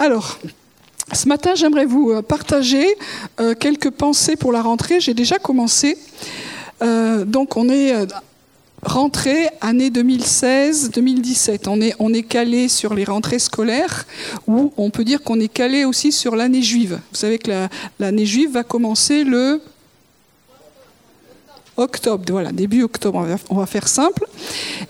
Alors, ce matin, j'aimerais vous euh, partager euh, quelques pensées pour la rentrée. J'ai déjà commencé. Euh, donc, on est rentrée année 2016-2017. On est, on est calé sur les rentrées scolaires, ou on peut dire qu'on est calé aussi sur l'année juive. Vous savez que l'année juive va commencer le octobre, voilà, début octobre, on va, faire simple.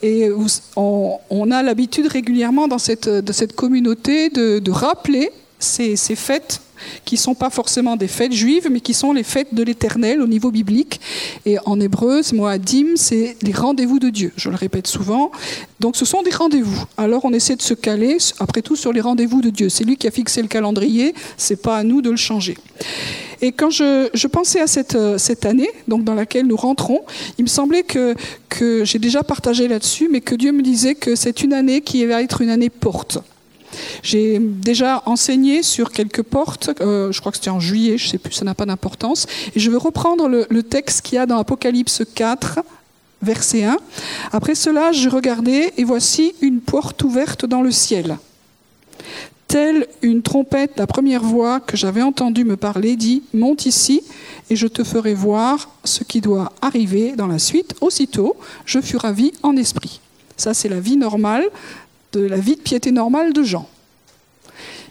Et on, a l'habitude régulièrement dans cette, de cette communauté de, de rappeler ces, fêtes qui ne sont pas forcément des fêtes juives, mais qui sont les fêtes de l'éternel au niveau biblique. Et en hébreu, ce mot adim, c'est les rendez-vous de Dieu. Je le répète souvent. Donc ce sont des rendez-vous. Alors on essaie de se caler, après tout, sur les rendez-vous de Dieu. C'est lui qui a fixé le calendrier, c'est pas à nous de le changer. Et quand je, pensais à cette, cette, année, donc dans laquelle nous rentrons, il me semblait que, que j'ai déjà partagé là-dessus, mais que Dieu me disait que c'est une année qui va être une année porte. J'ai déjà enseigné sur quelques portes, euh, je crois que c'était en juillet, je ne sais plus, ça n'a pas d'importance. Et je vais reprendre le, texte qu'il y a dans Apocalypse 4, verset 1. Après cela, je regardais et voici une porte ouverte dans le ciel. Telle une trompette, la première voix que j'avais entendue me parler dit Monte ici et je te ferai voir ce qui doit arriver dans la suite. Aussitôt, je fus ravi en esprit. Ça, c'est la vie normale de la vie de piété normale de Jean.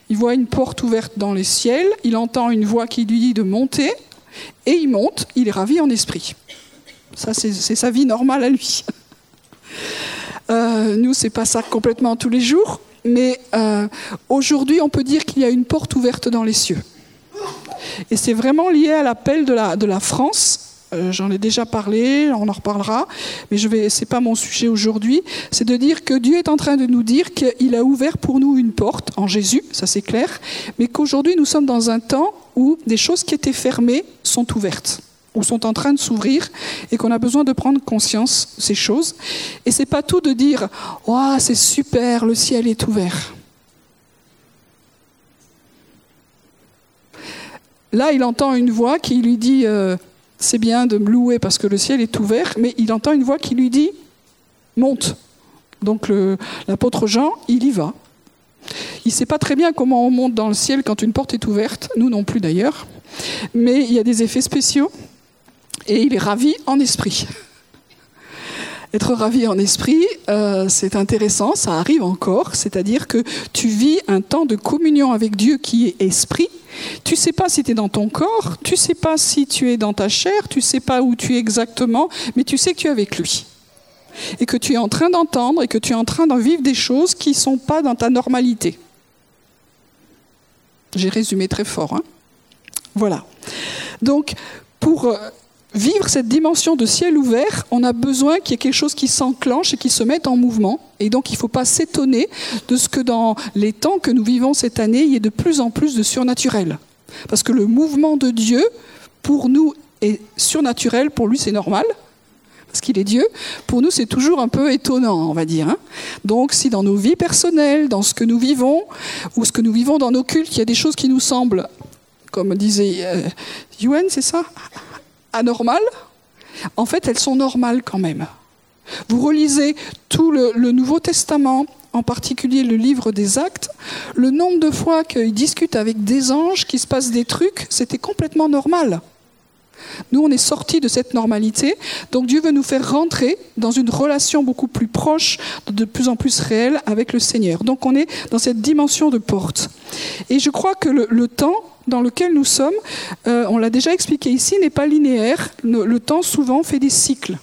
Il voit une porte ouverte dans les ciels, il entend une voix qui lui dit de monter, et il monte, il est ravi en esprit. Ça, c'est sa vie normale à lui. Euh, nous, c'est pas ça complètement tous les jours, mais euh, aujourd'hui, on peut dire qu'il y a une porte ouverte dans les cieux. Et c'est vraiment lié à l'appel de la, de la France euh, j'en ai déjà parlé, on en reparlera, mais vais, c'est pas mon sujet aujourd'hui. C'est de dire que Dieu est en train de nous dire qu'il a ouvert pour nous une porte en Jésus, ça c'est clair, mais qu'aujourd'hui nous sommes dans un temps où des choses qui étaient fermées sont ouvertes ou sont en train de s'ouvrir et qu'on a besoin de prendre conscience de ces choses. Et c'est pas tout de dire "Oh, c'est super, le ciel est ouvert." Là, il entend une voix qui lui dit euh, c'est bien de me louer parce que le ciel est ouvert, mais il entend une voix qui lui dit monte. Donc l'apôtre Jean, il y va. Il ne sait pas très bien comment on monte dans le ciel quand une porte est ouverte, nous non plus d'ailleurs, mais il y a des effets spéciaux et il est ravi en esprit. Être ravi en esprit, euh, c'est intéressant, ça arrive encore, c'est-à-dire que tu vis un temps de communion avec Dieu qui est esprit, tu sais pas si tu es dans ton corps, tu sais pas si tu es dans ta chair, tu sais pas où tu es exactement, mais tu sais que tu es avec lui. Et que tu es en train d'entendre et que tu es en train d'en vivre des choses qui ne sont pas dans ta normalité. J'ai résumé très fort. Hein voilà. Donc, pour euh, vivre cette dimension de ciel ouvert, on a besoin qu'il y ait quelque chose qui s'enclenche et qui se mette en mouvement. Et donc il ne faut pas s'étonner de ce que dans les temps que nous vivons cette année, il y ait de plus en plus de surnaturel. Parce que le mouvement de Dieu, pour nous, est surnaturel, pour lui c'est normal, parce qu'il est Dieu, pour nous c'est toujours un peu étonnant, on va dire. Hein. Donc si dans nos vies personnelles, dans ce que nous vivons, ou ce que nous vivons dans nos cultes, il y a des choses qui nous semblent, comme disait euh, Yuen, c'est ça? Anormales, en fait, elles sont normales quand même. Vous relisez tout le, Nouveau Testament, en particulier le livre des Actes, le nombre de fois qu'ils discutent avec des anges, qu'il se passe des trucs, c'était complètement normal. Nous, on est sortis de cette normalité, donc Dieu veut nous faire rentrer dans une relation beaucoup plus proche, de plus en plus réelle avec le Seigneur. Donc on est dans cette dimension de porte. Et je crois que le temps dans lequel nous sommes, euh, on l'a déjà expliqué ici, n'est pas linéaire. Le, temps souvent fait des cycles.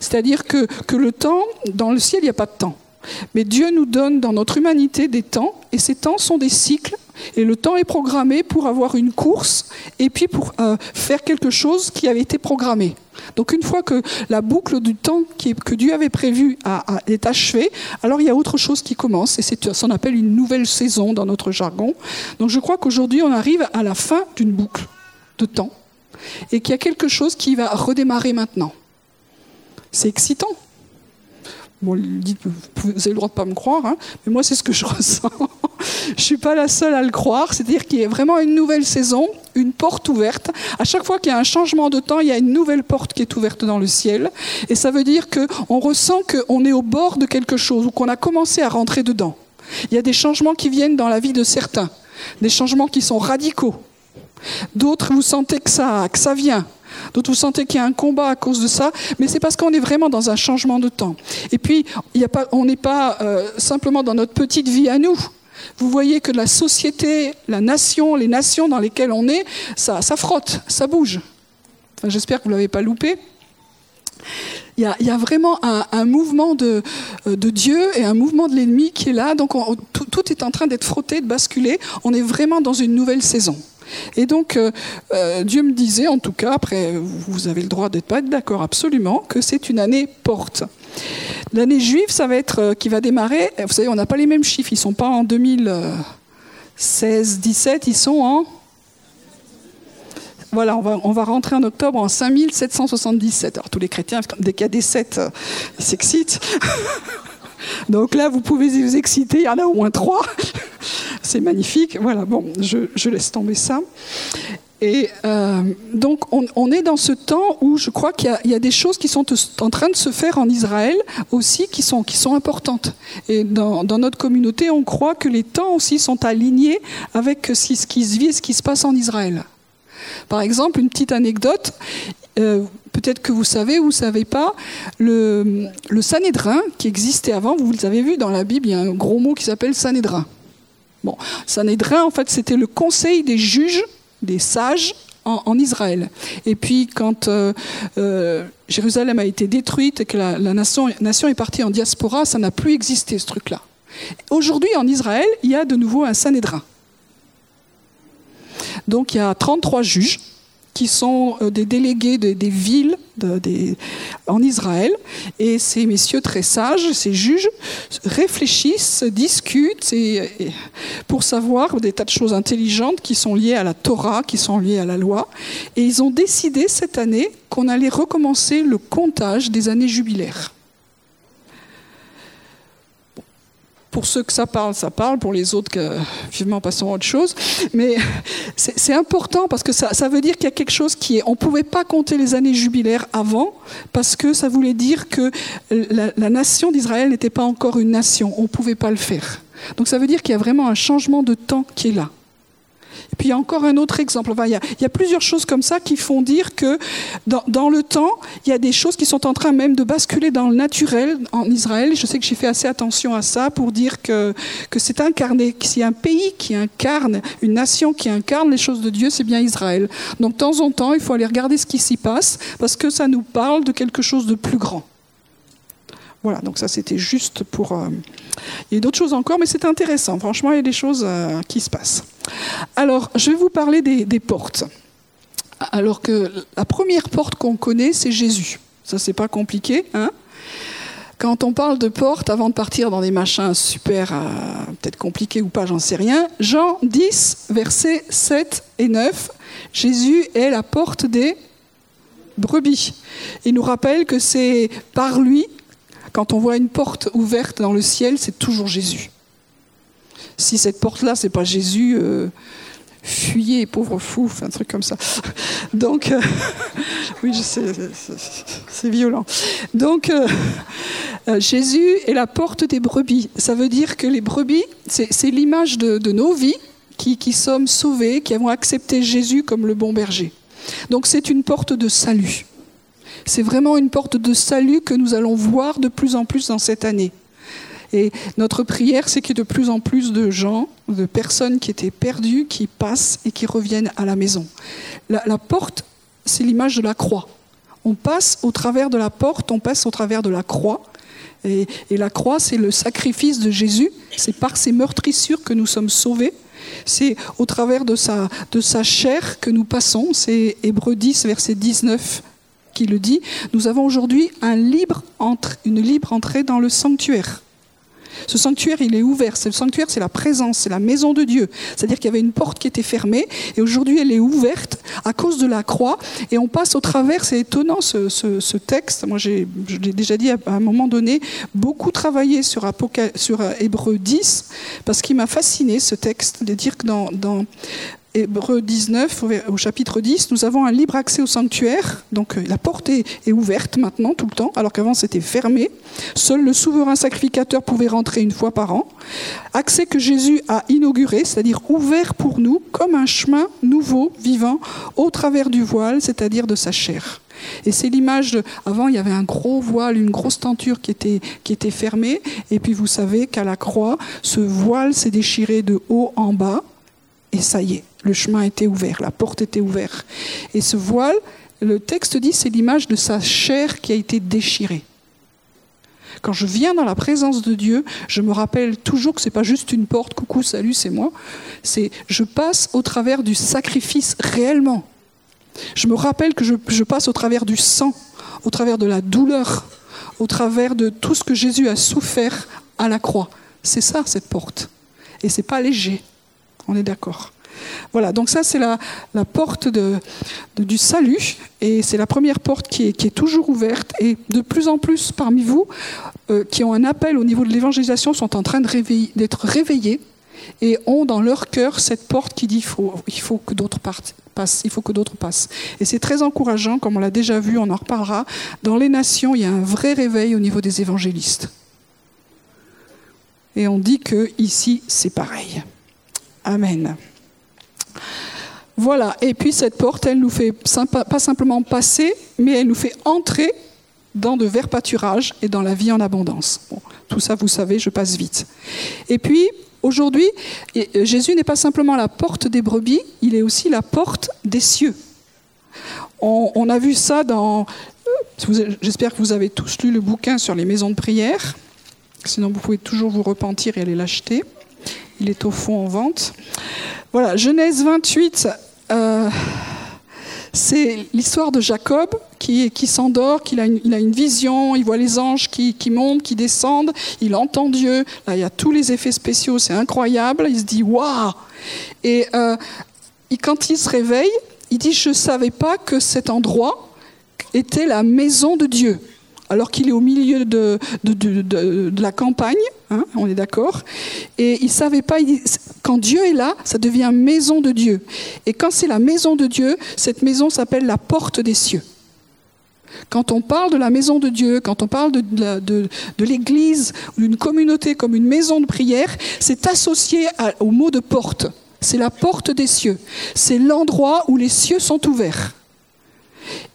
C'est-à-dire que, que le temps, dans le ciel, il n'y a pas de temps. Mais Dieu nous donne dans notre humanité des temps, et ces temps sont des cycles, et le temps est programmé pour avoir une course, et puis pour euh, faire quelque chose qui avait été programmé. Donc une fois que la boucle du temps que Dieu avait prévu est achevée, alors il y a autre chose qui commence, et c'est ce qu'on appelle une nouvelle saison dans notre jargon. Donc je crois qu'aujourd'hui on arrive à la fin d'une boucle de temps, et qu'il y a quelque chose qui va redémarrer maintenant. C'est excitant. Bon, vous avez le droit de pas me croire, hein, mais moi c'est ce que je ressens. je suis pas la seule à le croire. C'est-à-dire qu'il y a vraiment une nouvelle saison, une porte ouverte. À chaque fois qu'il y a un changement de temps, il y a une nouvelle porte qui est ouverte dans le ciel, et ça veut dire qu'on ressent qu'on est au bord de quelque chose ou qu'on a commencé à rentrer dedans. Il y a des changements qui viennent dans la vie de certains, des changements qui sont radicaux. D'autres, vous sentez que ça vient. D'autres, vous sentez qu'il y a un combat à cause de ça, mais c'est parce qu'on est vraiment dans un changement de temps. Et puis, on n'est pas euh, simplement dans notre petite vie à nous. Vous voyez que la société, la nation, les nations dans lesquelles on est, ça, ça frotte, ça bouge. J'espère que vous ne l'avez pas loupé. Il y, a, vraiment un, mouvement de, euh, de, Dieu et un mouvement de l'ennemi qui est là. Donc tout, tout, est en train d'être frotté, de basculer. On est vraiment dans une nouvelle saison. Et donc, euh, euh, Dieu me disait, en tout cas, après, vous avez le droit d'être pas d'accord absolument, que c'est une année porte. L'année juive, ça va être, euh, qui va démarrer, vous savez, on n'a pas les mêmes chiffres, ils ne sont pas en 2016, 17, ils sont en... Voilà, on va, on va rentrer en octobre en 5777. Alors tous les chrétiens, dès qu'il y a des 7, ils s'excitent. Donc là, vous pouvez vous exciter, il y en a au moins 3 c'est magnifique. Voilà, bon, je, laisse tomber ça. Et euh, donc, on, est dans ce temps où je crois qu'il y, a des choses qui sont en train de se faire en Israël aussi, qui sont, qui sont importantes. Et dans, notre communauté, on croit que les temps aussi sont alignés avec ce qui se vit et ce qui se passe en Israël. Par exemple, une petite anecdote. Euh, peut-être que vous savez ou vous ne savez pas, le, le Sanhédrin qui existait avant, vous l'avez vu dans la Bible, il y a un gros mot qui s'appelle Sanhédrin. Bon, en fait, c'était le conseil des juges, des sages en, Israël. Et puis, quand euh, euh, Jérusalem a été détruite et que la, nation, nation, est partie en diaspora, ça n'a plus existé, ce truc-là. Aujourd'hui, en Israël, il y a de nouveau un Sanhédrin. Donc, il y a 33 juges qui sont euh, des délégués des villes en Israël. Et ces messieurs très sages, ces juges, réfléchissent, discutent pour savoir des tas de choses intelligentes qui sont liées à la Torah, qui sont liées à la loi. Et ils ont décidé cette année qu'on allait recommencer le comptage des années jubilaires. Pour ceux que ça parle, ça parle, pour les autres, que, vivement, passons à autre chose. Mais c'est important parce que ça, veut dire qu'il y a quelque chose qui est... On ne pouvait pas compter les années jubilaires avant parce que ça voulait dire que la, la nation d'Israël n'était pas encore une nation. On ne pouvait pas le faire. Donc ça veut dire qu'il y a vraiment un changement de temps qui est là. Et puis il encore un autre exemple. il, y a, plusieurs choses comme ça qui font dire que dans, le temps, il y a des choses qui sont en train même de basculer dans le naturel en Israël. Je sais que j'ai fait assez attention à ça pour dire que, que c'est incarné. S'il y a un pays qui incarne, une nation qui incarne les choses de Dieu, c'est bien Israël. Donc de temps en temps, il faut aller regarder ce qui s'y passe parce que ça nous parle de quelque chose de plus grand. Voilà, donc ça c'était juste pour... Euh, il y a d'autres choses encore, mais c'est intéressant. Franchement, il y a des choses euh, qui se passent. Alors, je vais vous parler des, portes. Alors que la première porte qu'on connaît, c'est Jésus. Ça, c'est pas compliqué. Hein Quand on parle de porte, avant de partir dans des machins super, euh, peut-être compliqués ou pas, j'en sais rien, Jean 10, versets 7 et 9, Jésus est la porte des brebis. Il nous rappelle que c'est par lui quand on voit une porte ouverte dans le ciel, c'est toujours Jésus. Si cette porte-là, c'est pas Jésus, euh, fuyez, pauvre fou, un truc comme ça. Donc, euh, oui, c'est violent. Donc, euh, Jésus est la porte des brebis. Ça veut dire que les brebis, c'est l'image de, nos vies qui, qui sommes sauvés, qui avons accepté Jésus comme le bon berger. Donc, c'est une porte de salut. C'est vraiment une porte de salut que nous allons voir de plus en plus dans cette année. Et notre prière, c'est qu'il y ait de plus en plus de gens, de personnes qui étaient perdues, qui passent et qui reviennent à la maison. La, porte, c'est l'image de la croix. On passe au travers de la porte, on passe au travers de la croix. Et, la croix, c'est le sacrifice de Jésus. C'est par ses meurtrissures que nous sommes sauvés. C'est au travers de sa, de sa chair que nous passons. C'est Hébreu 10, verset 19 qui le dit, nous avons aujourd'hui une libre entrée dans le sanctuaire. Ce sanctuaire, il est ouvert. Ce sanctuaire, c'est la présence, c'est la maison de Dieu. C'est-à-dire qu'il y avait une porte qui était fermée et aujourd'hui, elle est ouverte à cause de la croix et on passe au travers. C'est étonnant ce, texte. Moi, j'ai, je l'ai déjà dit à un moment donné, beaucoup travaillé sur, sur Hébreu 10 parce qu'il m'a fasciné ce texte de dire que dans Hébreu 19, au chapitre 10, nous avons un libre accès au sanctuaire. Donc euh, la porte est, ouverte maintenant, tout le temps, alors qu'avant c'était fermé. Seul le souverain sacrificateur pouvait rentrer une fois par an. Accès que Jésus a inauguré, c'est-à-dire ouvert pour nous comme un chemin nouveau, vivant, au travers du voile, c'est-à-dire de sa chair. Et c'est l'image de. Avant, il y avait un gros voile, une grosse tenture qui était, qui était fermée. Et puis vous savez qu'à la croix, ce voile s'est déchiré de haut en bas. Et ça y est, le chemin était ouvert, la porte était ouverte. Et ce voile, le texte dit, c'est l'image de sa chair qui a été déchirée. Quand je viens dans la présence de Dieu, je me rappelle toujours que c'est pas juste une porte, coucou, salut, c'est moi. C'est je passe au travers du sacrifice réellement. Je me rappelle que je, je, passe au travers du sang, au travers de la douleur, au travers de tout ce que Jésus a souffert à la croix. C'est ça cette porte. Et c'est pas léger. On est d'accord. Voilà, donc ça c'est la, porte du salut, et c'est la première porte qui est, toujours ouverte, et de plus en plus parmi vous euh, qui ont un appel au niveau de l'évangélisation sont en train d'être réveillés et ont dans leur cœur cette porte qui dit il faut, que d'autres passent, il faut que d'autres passent. Et c'est très encourageant, comme on l'a déjà vu, on en reparlera. Dans les nations, il y a un vrai réveil au niveau des évangélistes. Et on dit que ici, c'est pareil. Amen. Voilà, et puis cette porte, elle nous fait pas simplement passer, mais elle nous fait entrer dans de verts pâturages et dans la vie en abondance. tout ça, vous savez, je passe vite. Et puis, aujourd'hui, Jésus n'est pas simplement la porte des brebis, il est aussi la porte des cieux. On, a vu ça dans... J'espère que vous avez tous lu le bouquin sur les maisons de prière. Sinon, vous pouvez toujours vous repentir et aller l'acheter. Il est au fond en vente. Voilà, Genèse 28, euh, c'est l'histoire de Jacob qui, qui s'endort, qu'il a a une vision, il voit les anges qui, qui, montent, qui descendent, il entend Dieu. Là, il y a tous les effets spéciaux, c'est incroyable. Il se dit waouh Et euh, quand il se réveille, il dit je ne savais pas que cet endroit était la maison de Dieu alors qu'il est au milieu de, la campagne, hein, on est d'accord, et il ne savait pas, quand Dieu est là, ça devient maison de Dieu. Et quand c'est la maison de Dieu, cette maison s'appelle la porte des cieux. Quand on parle de la maison de Dieu, quand on parle de, l'Église ou d'une communauté comme une maison de prière, c'est associé au mot de porte. C'est la porte des cieux. C'est l'endroit où les cieux sont ouverts.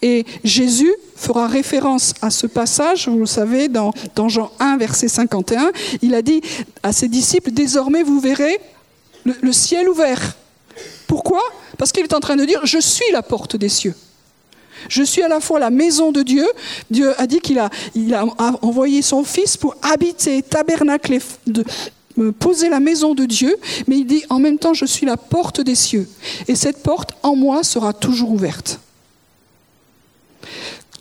Et Jésus fera référence à ce passage, vous le savez, dans, Jean 1, verset 51. Il a dit à ses disciples, désormais vous verrez le, ciel ouvert. Pourquoi? Parce qu'il est en train de dire, je suis la porte des cieux. Je suis à la fois la maison de Dieu. Dieu a dit qu'il a, envoyé son Fils pour habiter, tabernacler, de, poser la maison de Dieu, mais il dit en même temps, je suis la porte des cieux. Et cette porte, en moi, sera toujours ouverte.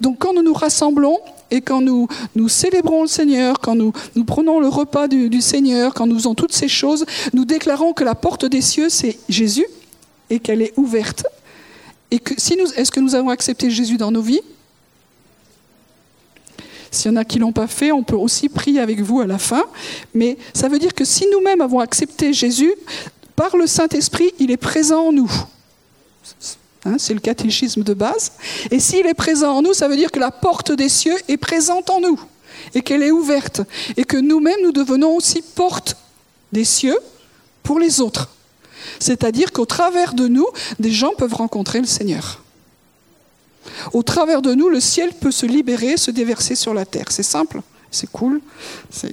Donc quand nous nous rassemblons et quand nous, nous célébrons le Seigneur, quand nous, nous prenons le repas du, Seigneur, quand nous faisons toutes ces choses, nous déclarons que la porte des cieux, c'est Jésus et qu'elle est ouverte. Et que si nous, est-ce que nous avons accepté Jésus dans nos vies? S'il y en a qui ne l'ont pas fait, on peut aussi prier avec vous à la fin. Mais ça veut dire que si nous-mêmes avons accepté Jésus, par le Saint-Esprit, il est présent en nous. Hein, c'est le catéchisme de base. Et s'il est présent en nous, ça veut dire que la porte des cieux est présente en nous et qu'elle est ouverte et que nous-mêmes, nous devenons aussi porte des cieux pour les autres. C'est-à-dire qu'au travers de nous, des gens peuvent rencontrer le Seigneur. Au travers de nous, le ciel peut se libérer, se déverser sur la terre. C'est simple, c'est cool. C'est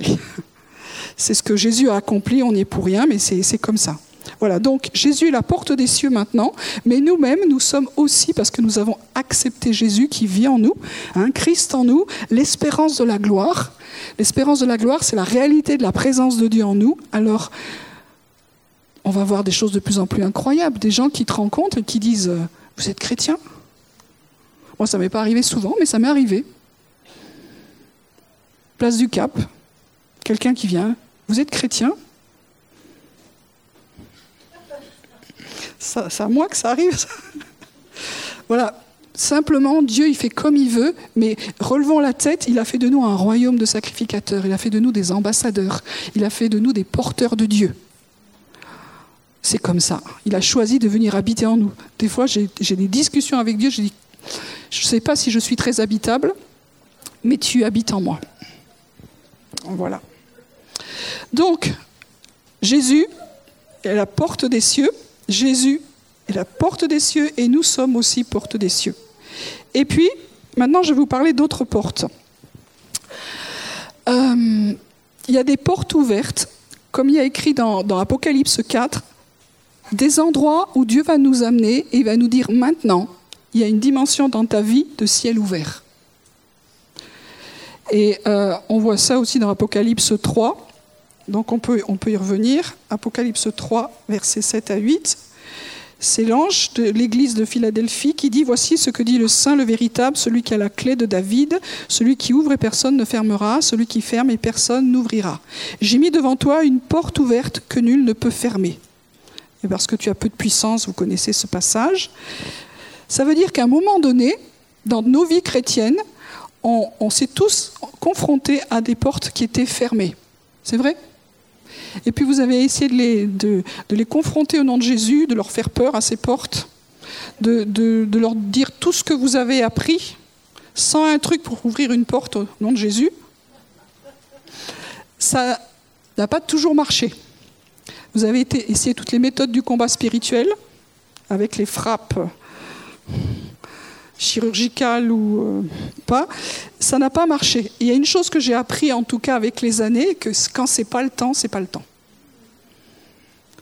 ce que Jésus a accompli, on n'y est pour rien, mais c'est comme ça. Voilà, donc Jésus est la porte des cieux maintenant, mais nous-mêmes, nous sommes aussi, parce que nous avons accepté Jésus qui vit en nous, hein, Christ en nous, l'espérance de la gloire. L'espérance de la gloire, c'est la réalité de la présence de Dieu en nous. Alors, on va voir des choses de plus en plus incroyables, des gens qui te rencontrent et qui disent euh, Vous êtes chrétien? Moi, ça ne m'est pas arrivé souvent, mais ça m'est arrivé. Place du Cap, quelqu'un qui vient Vous êtes chrétien? C'est à moi que ça arrive. voilà. Simplement, Dieu, il fait comme il veut, mais relevons la tête, il a fait de nous un royaume de sacrificateurs, il a fait de nous des ambassadeurs, il a fait de nous des porteurs de Dieu. c'est comme ça. Il a choisi de venir habiter en nous. Des fois, j'ai des discussions avec Dieu, je dis, je ne sais pas si je suis très habitable, mais tu habites en moi. Voilà. Donc, Jésus est la porte des cieux. Jésus est la porte des cieux et nous sommes aussi porte des cieux. Et puis, maintenant, je vais vous parler d'autres portes. Euh, il y a des portes ouvertes, comme il y a écrit dans, Apocalypse 4, des endroits où Dieu va nous amener et va nous dire maintenant, il y a une dimension dans ta vie de ciel ouvert. Et euh, on voit ça aussi dans Apocalypse 3. Donc on peut, y revenir. Apocalypse 3, versets 7 à 8. C'est l'ange de l'église de Philadelphie qui dit Voici ce que dit le Saint, le véritable, celui qui a la clé de David, celui qui ouvre et personne ne fermera, celui qui ferme et personne n'ouvrira. J'ai mis devant toi une porte ouverte que nul ne peut fermer. Et parce que tu as peu de puissance, vous connaissez ce passage. Ça veut dire qu'à un moment donné, dans nos vies chrétiennes, on s'est tous confrontés à des portes qui étaient fermées. C'est vrai? Et puis vous avez essayé de les, confronter au nom de Jésus, de leur faire peur à ces portes, de, leur dire tout ce que vous avez appris, sans un truc pour ouvrir une porte au nom de Jésus. Ça n'a pas toujours marché. Vous avez essayé toutes les méthodes du combat spirituel, avec les frappes chirurgicales ou euh, pas, ça n'a pas marché. Il y a une chose que j'ai appris en tout cas avec les années, que quand c'est pas le temps, c'est pas le temps.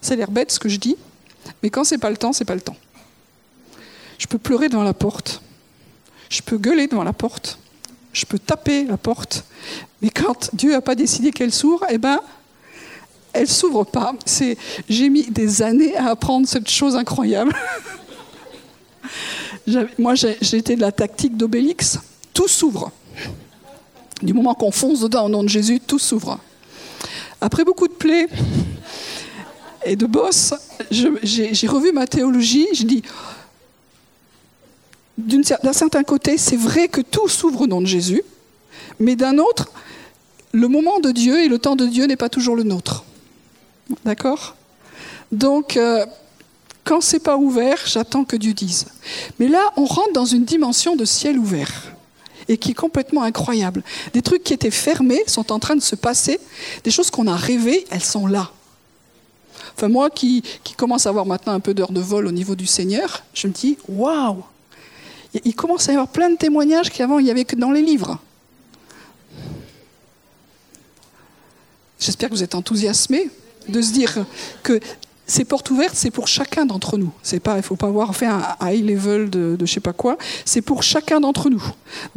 Ça a l'air bête ce que je dis, mais quand c'est pas le temps, c'est pas le temps. Je peux pleurer devant la porte, je peux gueuler devant la porte, je peux taper la porte, mais quand Dieu n'a pas décidé qu'elle s'ouvre, eh ben, elle s'ouvre pas. J'ai mis des années à apprendre cette chose incroyable. Moi, j'ai été de la tactique d'Obélix. Tout s'ouvre. Du moment qu'on fonce dedans au nom de Jésus, tout s'ouvre. Après beaucoup de plaies et de bosses, j'ai revu ma théologie. Je dis, d'un certain côté, c'est vrai que tout s'ouvre au nom de Jésus, mais d'un autre, le moment de Dieu et le temps de Dieu n'est pas toujours le nôtre. D'accord? Donc, euh, quand c'est pas ouvert, j'attends que Dieu dise. Mais là, on rentre dans une dimension de ciel ouvert et qui est complètement incroyable. Des trucs qui étaient fermés sont en train de se passer, des choses qu'on a rêvées, elles sont là. Enfin, moi qui, commence à avoir maintenant un peu d'heures de vol au niveau du Seigneur, je me dis, waouh Il commence à y avoir plein de témoignages qu'avant il n'y avait que dans les livres. J'espère que vous êtes enthousiasmés de se dire que ces portes ouvertes, c'est pour chacun d'entre nous. C'est pas, il faut pas avoir fait un high level de, de je sais pas quoi. C'est pour chacun d'entre nous.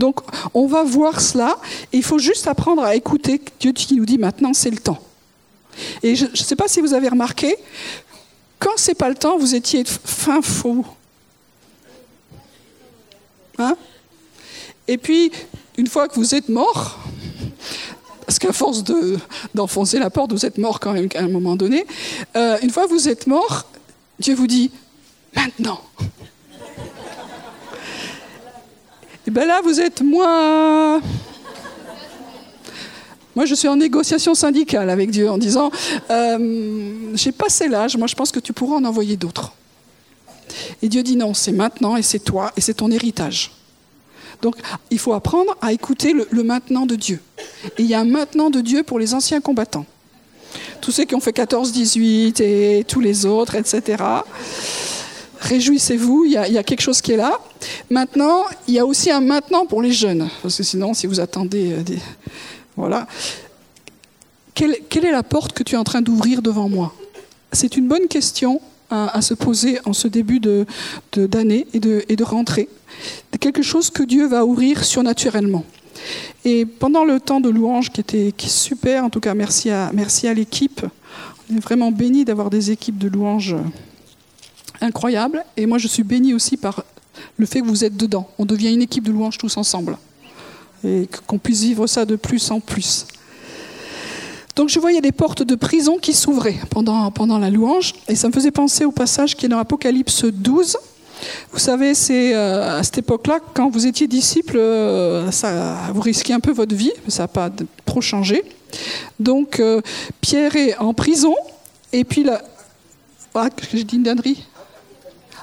Donc, on va voir cela. Et il faut juste apprendre à écouter Dieu qui nous dit maintenant, c'est le temps. Et je ne sais pas si vous avez remarqué, quand c'est pas le temps, vous étiez fin faux. Hein? Et puis, une fois que vous êtes mort, qu'à force d'enfoncer la porte, vous êtes mort quand même à un moment donné. Euh, une fois vous êtes mort, Dieu vous dit maintenant. Et bien là, vous êtes moins. Moi, je suis en négociation syndicale avec Dieu en disant euh, J'ai passé l'âge, moi je pense que tu pourras en envoyer d'autres. Et Dieu dit Non, c'est maintenant et c'est toi et c'est ton héritage. Donc il faut apprendre à écouter le, maintenant de Dieu. Et il y a un maintenant de Dieu pour les anciens combattants. Tous ceux qui ont fait 14-18 et tous les autres, etc. Réjouissez-vous, il, y, a, quelque chose qui est là. Maintenant, il y a aussi un maintenant pour les jeunes. Parce que sinon, si vous attendez... Euh. Voilà. Quelle, est la porte que tu es en train d'ouvrir devant moi? C'est une bonne question à, se poser en ce début d'année de, et, de, et de rentrée quelque chose que Dieu va ouvrir surnaturellement. Et pendant le temps de louange qui était super, en tout cas merci à, merci à l'équipe, on est vraiment béni d'avoir des équipes de louange incroyables. Et moi je suis béni aussi par le fait que vous êtes dedans. On devient une équipe de louange tous ensemble. Et qu'on puisse vivre ça de plus en plus. Donc je voyais des portes de prison qui s'ouvraient pendant, pendant la louange. Et ça me faisait penser au passage qui est dans Apocalypse 12 vous savez, c'est euh, à cette époque-là, quand vous étiez disciple, euh, ça, vous risquiez un peu votre vie, mais ça n'a pas trop changé. Donc, euh, Pierre est en prison, et puis Ah, j'ai dit une dinnerie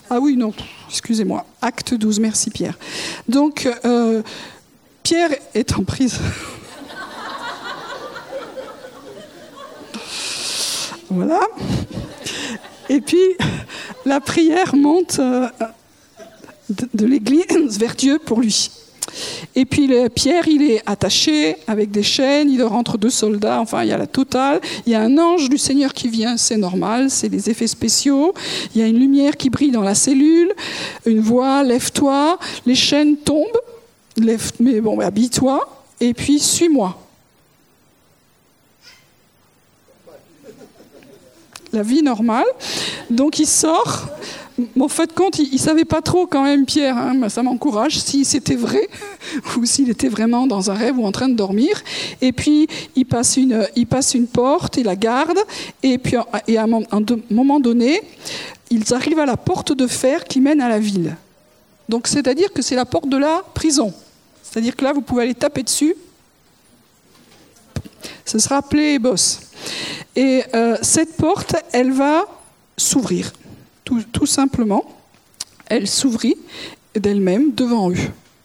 Ah oui, non, excusez-moi. Acte 12, merci Pierre. Donc, Pierre est en prise. voilà. Et puis, la prière monte euh, de, l'église vers Dieu pour lui. Et puis Pierre, il est attaché avec des chaînes, il rentre deux soldats, enfin il y a la totale. Il y a un ange du Seigneur qui vient, c'est normal, c'est des effets spéciaux. Il y a une lumière qui brille dans la cellule, une voix, lève-toi, les chaînes tombent, lève, mais bon, habille-toi, et puis suis-moi. La vie normale. Donc il sort. En fait, compte, il ne savait pas trop quand même, Pierre, hein, ça m'encourage, si c'était vrai ou s'il était vraiment dans un rêve ou en train de dormir. Et puis, il passe une, il passe une porte, il la garde, et puis et à un moment donné, ils arrivent à la porte de fer qui mène à la ville. Donc, c'est-à-dire que c'est la porte de la prison. C'est-à-dire que là, vous pouvez aller taper dessus. Ce sera appelé boss. Et euh, cette porte, elle va s'ouvrir, tout, simplement. Elle s'ouvrit d'elle-même devant eux.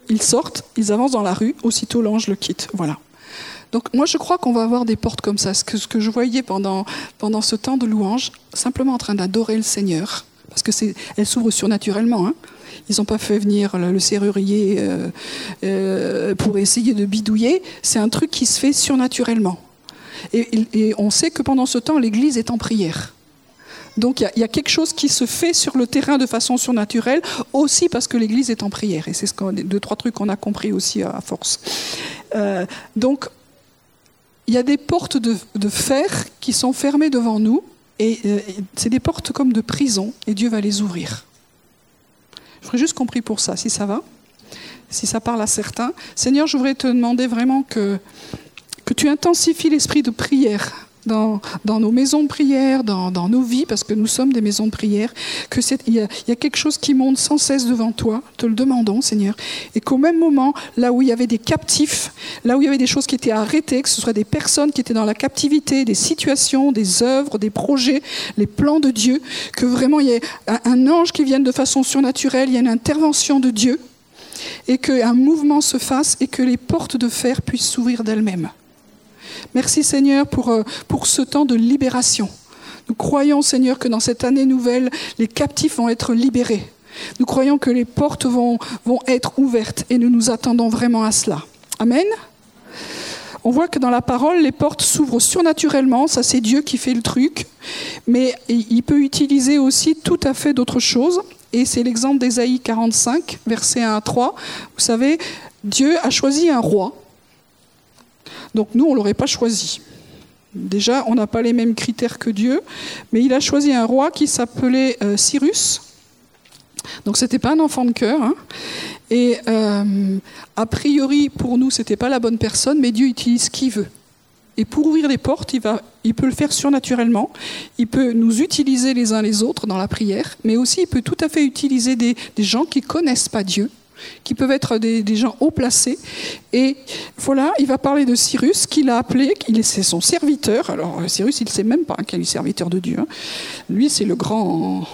Ils sortent, ils avancent dans la rue, aussitôt l'ange le quitte. Voilà. Donc moi je crois qu'on va avoir des portes comme ça. Ce que, je voyais pendant, pendant ce temps de louange, simplement en train d'adorer le Seigneur, parce que c'est, elle s'ouvre surnaturellement. Hein. Ils n'ont pas fait venir le, serrurier euh, euh, pour essayer de bidouiller. C'est un truc qui se fait surnaturellement. Et, on sait que pendant ce temps, l'Église est en prière. Donc il y, a quelque chose qui se fait sur le terrain de façon surnaturelle, aussi parce que l'Église est en prière. Et c'est ce deux, trois trucs qu'on a compris aussi à, force. Euh, donc il y a des portes de, fer qui sont fermées devant nous, et euh, c'est des portes comme de prison, et Dieu va les ouvrir. Je voudrais juste compris pour ça, si ça va, si ça parle à certains. Seigneur, je voudrais te demander vraiment que que tu intensifies l'esprit de prière dans, nos maisons de prière, dans, nos vies, parce que nous sommes des maisons de prière, que il y, a quelque chose qui monte sans cesse devant toi, te le demandons, Seigneur, et qu'au même moment, là où il y avait des captifs, là où il y avait des choses qui étaient arrêtées, que ce soit des personnes qui étaient dans la captivité, des situations, des œuvres, des projets, les plans de Dieu, que vraiment il y ait un ange qui vienne de façon surnaturelle, il y a une intervention de Dieu, et qu'un mouvement se fasse et que les portes de fer puissent s'ouvrir d'elles-mêmes. Merci Seigneur pour, euh, pour ce temps de libération. Nous croyons Seigneur que dans cette année nouvelle, les captifs vont être libérés. Nous croyons que les portes vont, vont être ouvertes et nous nous attendons vraiment à cela. Amen. On voit que dans la parole, les portes s'ouvrent surnaturellement, ça c'est Dieu qui fait le truc, mais il peut utiliser aussi tout à fait d'autres choses. Et c'est l'exemple d'Ésaïe 45, versets 1 à 3. Vous savez, Dieu a choisi un roi donc nous, on ne l'aurait pas choisi. Déjà, on n'a pas les mêmes critères que Dieu, mais il a choisi un roi qui s'appelait euh, Cyrus. Donc c'était pas un enfant de cœur. Hein. Et euh, a priori, pour nous, c'était pas la bonne personne, mais Dieu utilise ce qu'il veut. Et pour ouvrir les portes, il, peut le faire surnaturellement. Il peut nous utiliser les uns les autres dans la prière, mais aussi il peut tout à fait utiliser des, des gens qui connaissent pas Dieu qui peuvent être des, gens haut placés. Et voilà, il va parler de Cyrus, qu'il a appelé, c'est son serviteur. Alors Cyrus, il ne sait même pas qu'il est serviteur de Dieu. Hein. Lui, c'est le grand,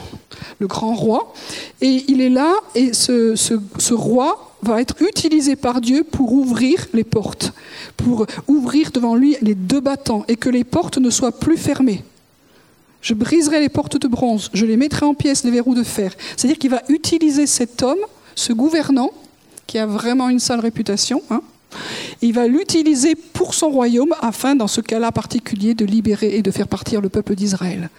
le grand roi. Et il est là, et ce, ce roi va être utilisé par Dieu pour ouvrir les portes, pour ouvrir devant lui les deux battants, et que les portes ne soient plus fermées. Je briserai les portes de bronze, je les mettrai en pièces, les verrous de fer. C'est-à-dire qu'il va utiliser cet homme ce gouvernant, qui a vraiment une sale réputation, hein, il va l'utiliser pour son royaume afin, dans ce cas-là particulier, de libérer et de faire partir le peuple d'Israël.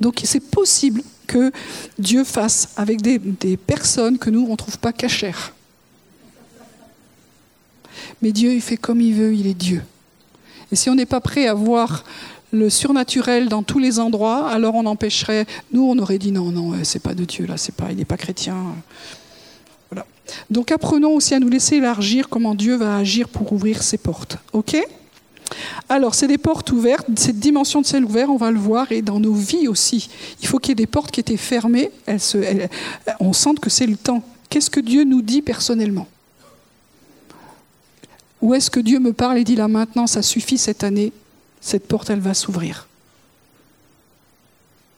Donc c'est possible que Dieu fasse avec des, personnes que nous, on ne trouve pas cachères. Mais Dieu, il fait comme il veut, il est Dieu. Et si on n'est pas prêt à voir le surnaturel dans tous les endroits, alors on empêcherait. Nous, on aurait dit non, non, c'est pas de Dieu là, c'est pas, il n'est pas chrétien. Donc apprenons aussi à nous laisser élargir comment Dieu va agir pour ouvrir ses portes. OK? Alors, c'est des portes ouvertes, cette dimension de ciel ouvert, on va le voir, et dans nos vies aussi. Il faut qu'il y ait des portes qui étaient fermées, on sente que c'est le temps. Qu'est-ce que Dieu nous dit personnellement? Où est-ce que Dieu me parle et dit là maintenant, ça suffit cette année, cette porte, elle va s'ouvrir?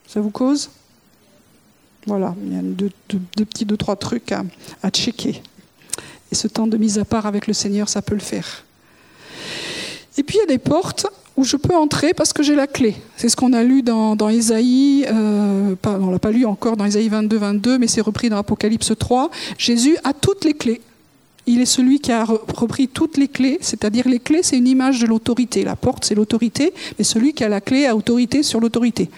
Ça vous cause? Voilà, il y a deux, petits, deux, trois trucs à, checker. Et ce temps de mise à part avec le Seigneur, ça peut le faire. Et puis il y a des portes où je peux entrer parce que j'ai la clé. C'est ce qu'on a lu dans, dans Ésaïe, euh, on ne l'a pas lu encore dans Ésaïe 22, 22, mais c'est repris dans Apocalypse 3. Jésus a toutes les clés. Il est celui qui a repris toutes les clés, c'est-à-dire les clés, c'est une image de l'autorité. La porte, c'est l'autorité, mais celui qui a la clé a autorité sur l'autorité.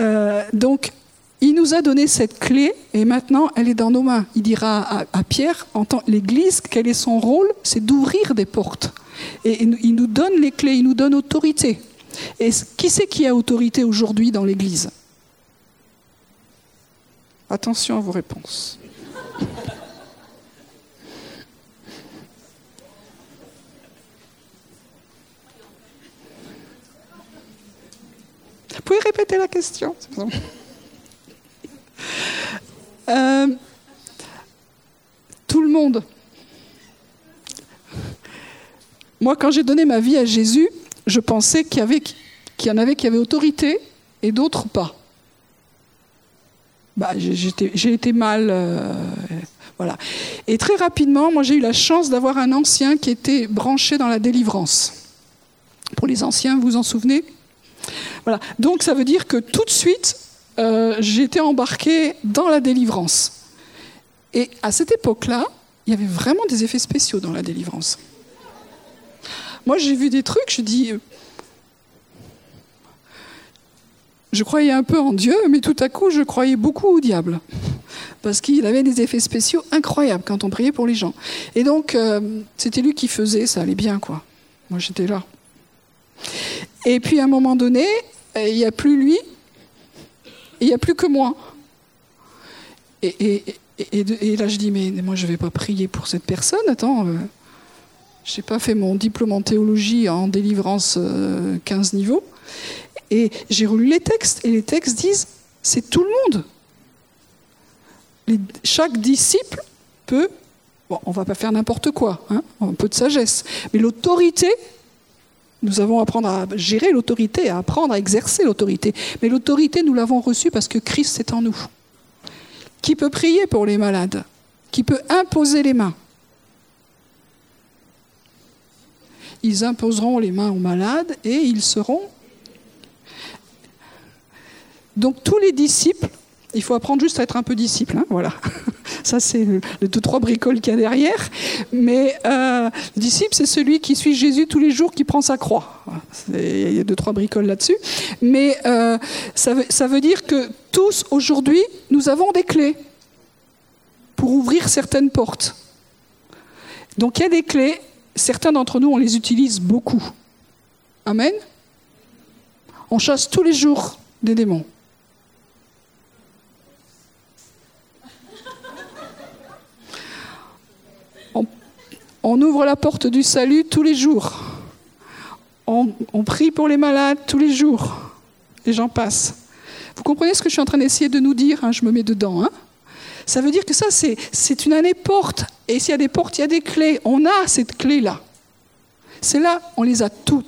Euh, donc, il nous a donné cette clé et maintenant elle est dans nos mains. Il dira à, Pierre, en tant l'Église, quel est son rôle C'est d'ouvrir des portes. Et il nous donne les clés, il nous donne autorité. Et qui c'est qui a autorité aujourd'hui dans l'Église? Attention à vos réponses. Vous pouvez répéter la question euh, Tout le monde. Moi, quand j'ai donné ma vie à Jésus, je pensais qu'il y, en avait qui avaient autorité et d'autres pas. Bah, j'ai été mal. Euh, voilà. Et très rapidement, moi, j'ai eu la chance d'avoir un ancien qui était branché dans la délivrance. Pour les anciens, vous vous en souvenez? Donc, ça veut dire que tout de suite, euh, j'étais embarqué dans la délivrance. Et à cette époque-là, il y avait vraiment des effets spéciaux dans la délivrance. Moi, j'ai vu des trucs, je dis. Je croyais un peu en Dieu, mais tout à coup, je croyais beaucoup au diable. Parce qu'il avait des effets spéciaux incroyables quand on priait pour les gens. Et donc, euh, c'était lui qui faisait, ça allait bien, quoi. Moi, j'étais là. Et puis, à un moment donné, il n'y a plus lui, il n'y a plus que moi. Et, là, je dis, mais moi, je ne vais pas prier pour cette personne. Attends, euh, je n'ai pas fait mon diplôme en théologie en délivrance 15 euh, niveaux. Et j'ai relu les textes. Et les textes disent, c'est tout le monde. chaque disciple peut, bon, on va pas faire n'importe quoi, hein, un peu de sagesse, mais l'autorité nous avons à apprendre à gérer l'autorité, à apprendre à exercer l'autorité. Mais l'autorité, nous l'avons reçue parce que Christ est en nous. Qui peut prier pour les malades? Qui peut imposer les mains? Ils imposeront les mains aux malades et ils seront. Donc tous les disciples il faut apprendre juste à être un peu disciple. Hein, voilà. Ça, c'est le, deux, trois bricoles qu'il y a derrière. Mais euh, le disciple, c'est celui qui suit Jésus tous les jours, qui prend sa croix. Il y a deux, trois bricoles là-dessus. Mais euh, ça veut dire que tous, aujourd'hui, nous avons des clés pour ouvrir certaines portes. Donc il y a des clés. Certains d'entre nous, on les utilise beaucoup. Amen. On chasse tous les jours des démons. On ouvre la porte du salut tous les jours. On, prie pour les malades tous les jours. Et j'en passe. Vous comprenez ce que je suis en train d'essayer de nous dire hein, Je me mets dedans. Hein. ça veut dire que ça, c'est une année porte. Et s'il y a des portes, il y a des clés. On a cette clé-là. C'est là, on les a toutes.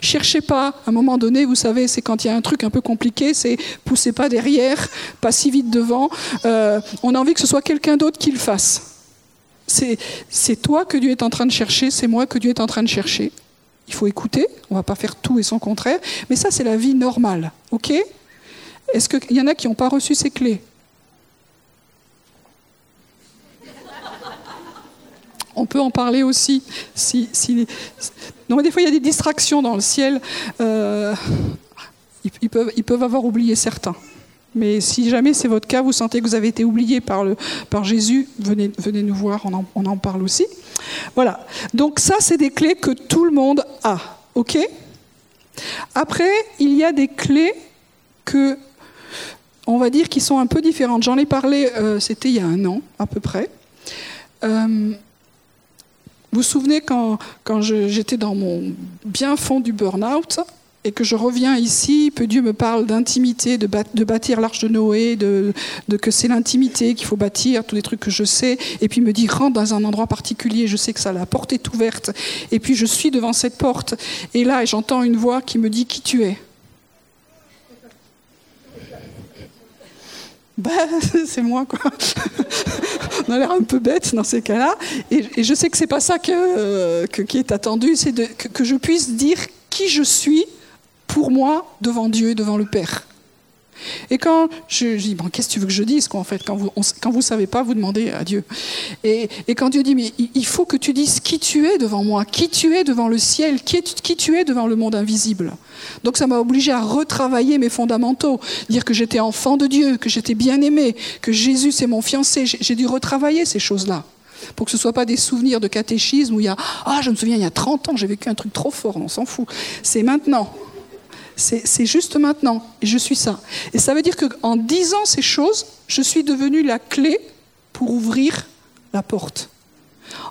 Cherchez pas, à un moment donné, vous savez, c'est quand il y a un truc un peu compliqué, c'est poussez pas derrière, pas si vite devant. Euh, on a envie que ce soit quelqu'un d'autre qui le fasse. C'est toi que Dieu est en train de chercher, c'est moi que Dieu est en train de chercher. Il faut écouter, on ne va pas faire tout et son contraire, mais ça c'est la vie normale, ok? Est-ce qu'il y en a qui n'ont pas reçu ces clés? On peut en parler aussi. Si, Non, mais des fois il y a des distractions dans le ciel. Euh, ils peuvent avoir oublié certains. Mais si jamais c'est votre cas, vous sentez que vous avez été oublié par, le, par Jésus, venez, venez nous voir, on en, on en parle aussi. Voilà. Donc ça, c'est des clés que tout le monde a. OK? Après, il y a des clés que, on va dire, qui sont un peu différentes. J'en ai parlé, euh, c'était il y a un an à peu près. Euh, vous vous souvenez quand, quand j'étais dans mon bien fond du burn-out, et que je reviens ici, que Dieu me parle d'intimité, de, bâtir l'arche de Noé, de, que c'est l'intimité qu'il faut bâtir, tous les trucs que je sais, et puis me dit rentre dans un endroit particulier, je sais que ça, la porte est ouverte, et puis je suis devant cette porte, et là j'entends une voix qui me dit qui tu es? ben, c'est moi, quoi. On a l'air un peu bête dans ces cas-là. Et, je sais que c'est pas ça que, qui est attendu, c'est que je puisse dire qui je suis pour moi devant Dieu et devant le Père. Et quand je, dis, bon, qu'est-ce que tu veux que je dise en fait Quand vous ne savez pas, vous demandez à Dieu. Et, quand Dieu dit, mais il faut que tu dises qui tu es devant moi, qui tu es devant le ciel, qui, qui tu es devant le monde invisible. Donc ça m'a obligé à retravailler mes fondamentaux, dire que j'étais enfant de Dieu, que j'étais bien aimé, que Jésus c'est mon fiancé. J'ai dû retravailler ces choses-là pour que ce ne soit pas des souvenirs de catéchisme où il y a Ah, je me souviens, il y a 30 ans, j'ai vécu un truc trop fort, on s'en fout. C'est maintenant. C'est juste maintenant. Et je suis ça. Et ça veut dire qu'en disant ces choses, je suis devenue la clé pour ouvrir la porte.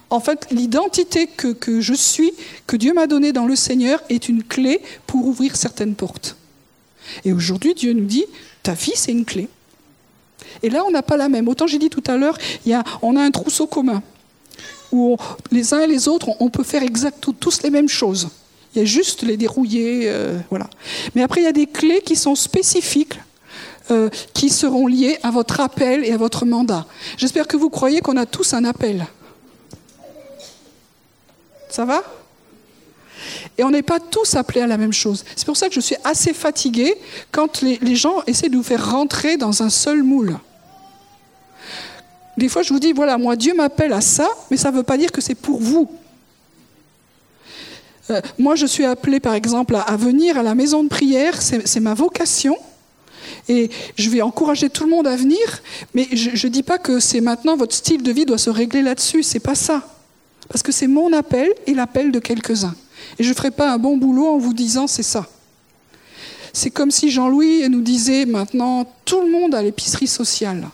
En fait, l'identité que, que, je suis, que Dieu m'a donnée dans le Seigneur, est une clé pour ouvrir certaines portes. Et aujourd'hui, Dieu nous dit, ta vie, c'est une clé. Et là, on n'a pas la même. Autant j'ai dit tout à l'heure, on a un trousseau commun, où les uns et les autres, on peut faire exactement tous les mêmes choses. Il y a juste les dérouiller, euh, voilà. Mais après, il y a des clés qui sont spécifiques, euh, qui seront liées à votre appel et à votre mandat. J'espère que vous croyez qu'on a tous un appel. Ça va? Et on n'est pas tous appelés à la même chose. C'est pour ça que je suis assez fatiguée quand les, les, gens essaient de vous faire rentrer dans un seul moule. Des fois, je vous dis, voilà, moi, Dieu m'appelle à ça, mais ça ne veut pas dire que c'est pour vous. Euh, moi, je suis appelée, par exemple, à, venir à la maison de prière. C'est ma vocation. Et je vais encourager tout le monde à venir, mais je ne dis pas que c'est maintenant votre style de vie doit se régler là-dessus. C'est pas ça. Parce que c'est mon appel et l'appel de quelques-uns. Et je ne ferai pas un bon boulot en vous disant c'est ça. C'est comme si Jean-Louis nous disait maintenant tout le monde a l'épicerie sociale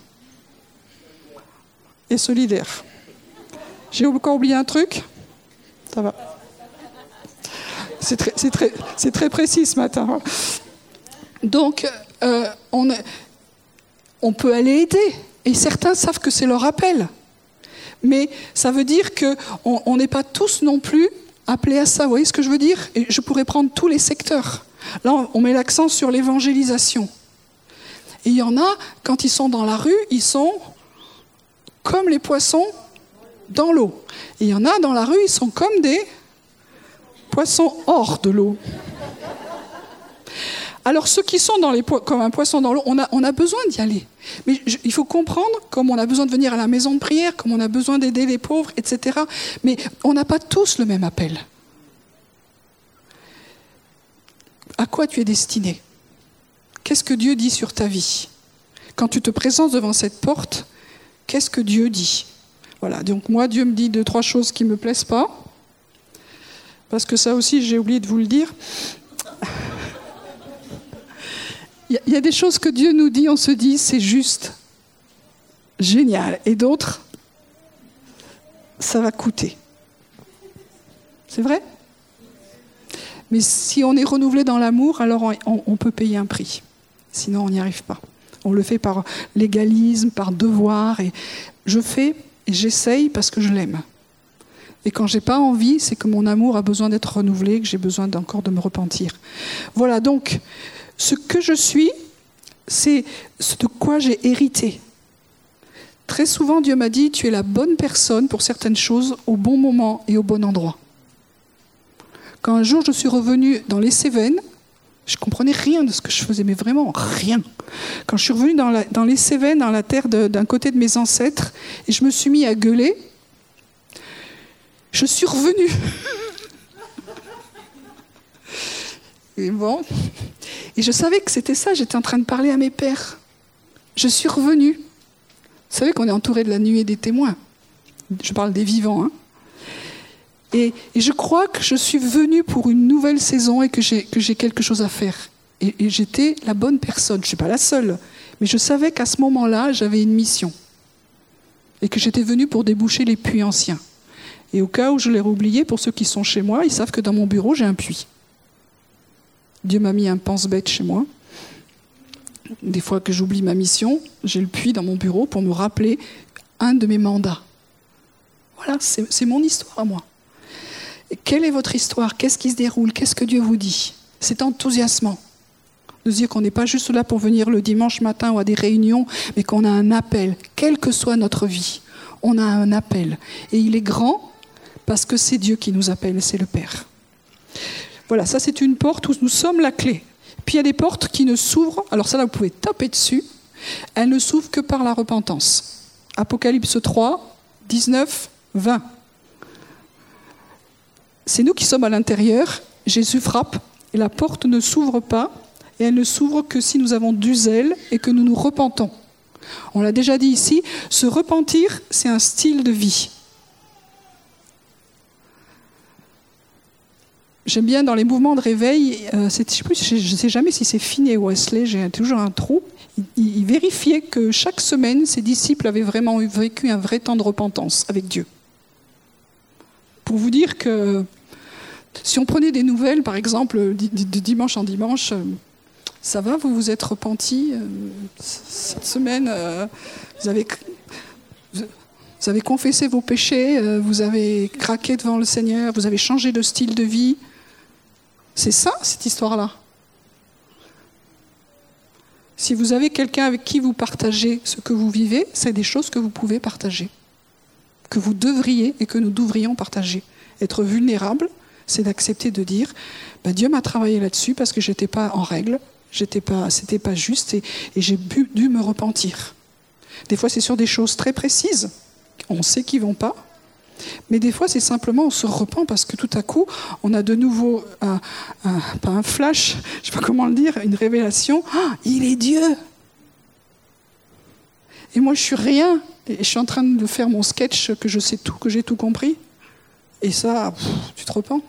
et solidaire. J'ai encore oublié un truc? Ça va. C'est très, précis ce matin. Donc, euh, on, on peut aller aider. Et certains savent que c'est leur appel. Mais ça veut dire qu'on n'est pas tous non plus appelés à ça. Vous voyez ce que je veux dire? Et Je pourrais prendre tous les secteurs. Là, on met l'accent sur l'évangélisation. Et il y en a, quand ils sont dans la rue, ils sont comme les poissons dans l'eau. Et il y en a dans la rue, ils sont comme des poissons hors de l'eau. Alors ceux qui sont comme un poisson dans l'eau, on a, on a, besoin d'y aller. Mais il faut comprendre comme on a besoin de venir à la maison de prière, comme on a besoin d'aider les pauvres, etc. Mais on n'a pas tous le même appel. À quoi tu es destiné? Qu'est-ce que Dieu dit sur ta vie? Quand tu te présentes devant cette porte, qu'est-ce que Dieu dit? Voilà, donc moi, Dieu me dit deux, trois choses qui ne me plaisent pas parce que ça aussi, j'ai oublié de vous le dire. Il y a des choses que Dieu nous dit, on se dit, c'est juste, génial. Et d'autres, ça va coûter. C'est vrai? Mais si on est renouvelé dans l'amour, alors on, peut payer un prix. Sinon, on n'y arrive pas. On le fait par légalisme, par devoir. Et je fais et j'essaye parce que je l'aime. Et quand j'ai pas envie, c'est que mon amour a besoin d'être renouvelé, que j'ai besoin encore de me repentir. Voilà, donc, ce que je suis, c'est de quoi j'ai hérité. Très souvent, Dieu m'a dit, tu es la bonne personne pour certaines choses au bon moment et au bon endroit. Quand un jour je suis revenue dans les Cévennes, je comprenais rien de ce que je faisais, mais vraiment rien. Quand je suis revenue dans les Cévennes, dans la terre d'un côté de mes ancêtres, et je me suis mis à gueuler, je suis revenue. Et bon, et je savais que c'était ça, j'étais en train de parler à mes pères. Je suis revenue. Vous savez qu'on est entouré de la nuée des témoins. Je parle des vivants. Hein. Et, je crois que je suis venue pour une nouvelle saison et que j'ai quelque chose à faire. Et, et j'étais la bonne personne. Je ne suis pas la seule. Mais je savais qu'à ce moment-là, j'avais une mission. Et que j'étais venue pour déboucher les puits anciens. Et au cas où je l'ai oublié, pour ceux qui sont chez moi, ils savent que dans mon bureau, j'ai un puits. Dieu m'a mis un pense-bête chez moi. Des fois que j'oublie ma mission, j'ai le puits dans mon bureau pour me rappeler un de mes mandats. Voilà, c'est mon histoire à moi. quelle est votre histoire? Qu'est-ce qui se déroule? Qu'est-ce que Dieu vous dit? C'est enthousiasmant. de dire qu'on n'est pas juste là pour venir le dimanche matin ou à des réunions, mais qu'on a un appel, quelle que soit notre vie. On a un appel. Et il est grand parce que c'est Dieu qui nous appelle c'est le Père. Voilà, ça c'est une porte où nous sommes la clé. Puis il y a des portes qui ne s'ouvrent, alors ça là vous pouvez taper dessus, elles ne s'ouvrent que par la repentance. Apocalypse 3, 19, 20. C'est nous qui sommes à l'intérieur, Jésus frappe et la porte ne s'ouvre pas et elle ne s'ouvre que si nous avons du zèle et que nous nous repentons. On l'a déjà dit ici, se repentir, c'est un style de vie. J'aime bien dans les mouvements de réveil, euh, je ne sais jamais si c'est Finney ou Wesley, j'ai toujours un trou. Il, il, vérifiait que chaque semaine, ses disciples avaient vraiment vécu un vrai temps de repentance avec Dieu. Pour vous dire que si on prenait des nouvelles, par exemple, de dimanche en dimanche, euh, ça va, vous vous êtes repenti euh, cette semaine euh, vous avez, vous avez confessé vos péchés, vous avez craqué devant le Seigneur, vous avez changé de style de vie. C'est ça, cette histoire-là. Si vous avez quelqu'un avec qui vous partagez ce que vous vivez, c'est des choses que vous pouvez partager, que vous devriez et que nous devrions partager. Être vulnérable, c'est d'accepter de dire ben, Dieu m'a travaillé là-dessus parce que j'étais pas en règle, j'étais pas, c'était pas juste et, j'ai dû me repentir. Des fois, c'est sur des choses très précises, on sait qu'ils vont pas, mais des fois, c'est simplement on se repent parce que tout à coup, on a de nouveau, un, flash, je sais pas comment le dire, une révélation. Ah, il est Dieu. Et moi, je suis rien. Et je suis en train de faire mon sketch que je sais tout, que j'ai tout compris. Et ça, tu te repens.